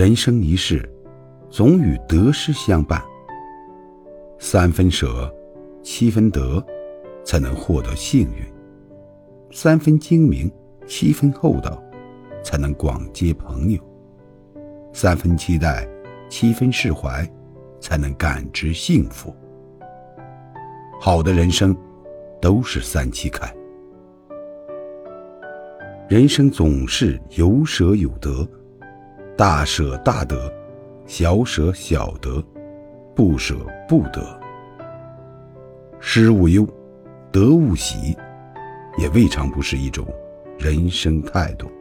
人生一世，总与得失相伴。三分舍，七分得，才能获得幸运；三分精明，七分厚道，才能广结朋友；三分期待，七分释怀，才能感知幸福。好的人生，都是三七开。人生总是有舍有得，大舍大得，小舍小得，不舍不得。失勿忧，得勿喜，也未尝不是一种人生态度。